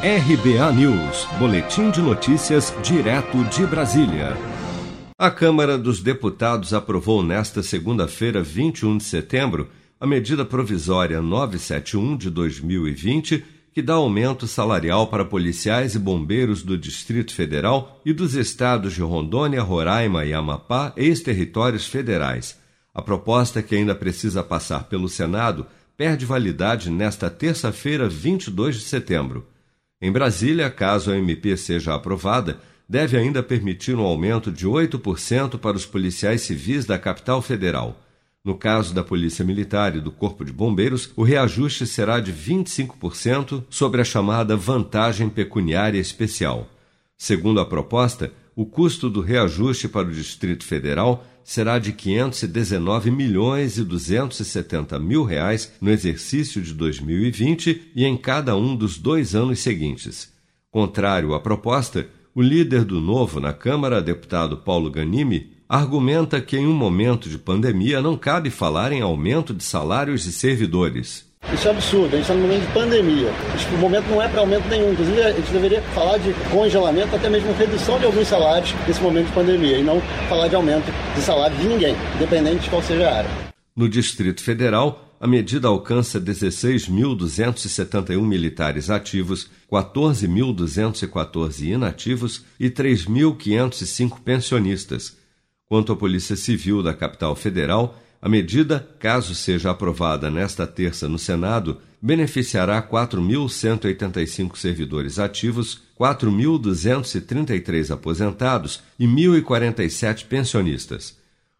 RBA News, Boletim de Notícias, direto de Brasília. A Câmara dos Deputados aprovou nesta segunda-feira, 21 de setembro, a medida provisória 971 de 2020, que dá aumento salarial para policiais e bombeiros do Distrito Federal e dos estados de Rondônia, Roraima e Amapá, ex-territórios federais. A proposta, que ainda precisa passar pelo Senado, perde validade nesta terça-feira, 22 de setembro. Em Brasília, caso a MP seja aprovada, deve ainda permitir um aumento de 8% para os policiais civis da capital federal. No caso da Polícia Militar e do Corpo de Bombeiros, o reajuste será de 25% sobre a chamada vantagem pecuniária especial. Segundo a proposta, o custo do reajuste para o Distrito Federal será de 519 milhões e 270 mil reais no exercício de 2020 e em cada um dos dois anos seguintes. Contrário à proposta, o líder do Novo na Câmara, deputado Paulo Ganimi, argumenta que em um momento de pandemia não cabe falar em aumento de salários de servidores. Isso é absurdo, a gente está num momento de pandemia. O momento não é para aumento nenhum. Inclusive, a gente deveria falar de congelamento, até mesmo redução de alguns salários nesse momento de pandemia, e não falar de aumento de salário de ninguém, independente de qual seja a área. No Distrito Federal, a medida alcança 16.271 militares ativos, 14.214 inativos e 3.505 pensionistas. Quanto à Polícia Civil da capital federal, a medida, caso seja aprovada nesta terça no Senado, beneficiará 4.185 servidores ativos, 4.233 aposentados e 1.047 pensionistas.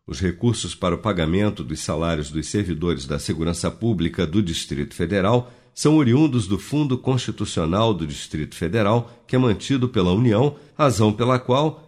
Os recursos para o pagamento dos salários dos servidores da Segurança Pública do Distrito Federal são oriundos do Fundo Constitucional do Distrito Federal, que é mantido pela União, razão pela qual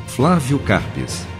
Flávio Carpes.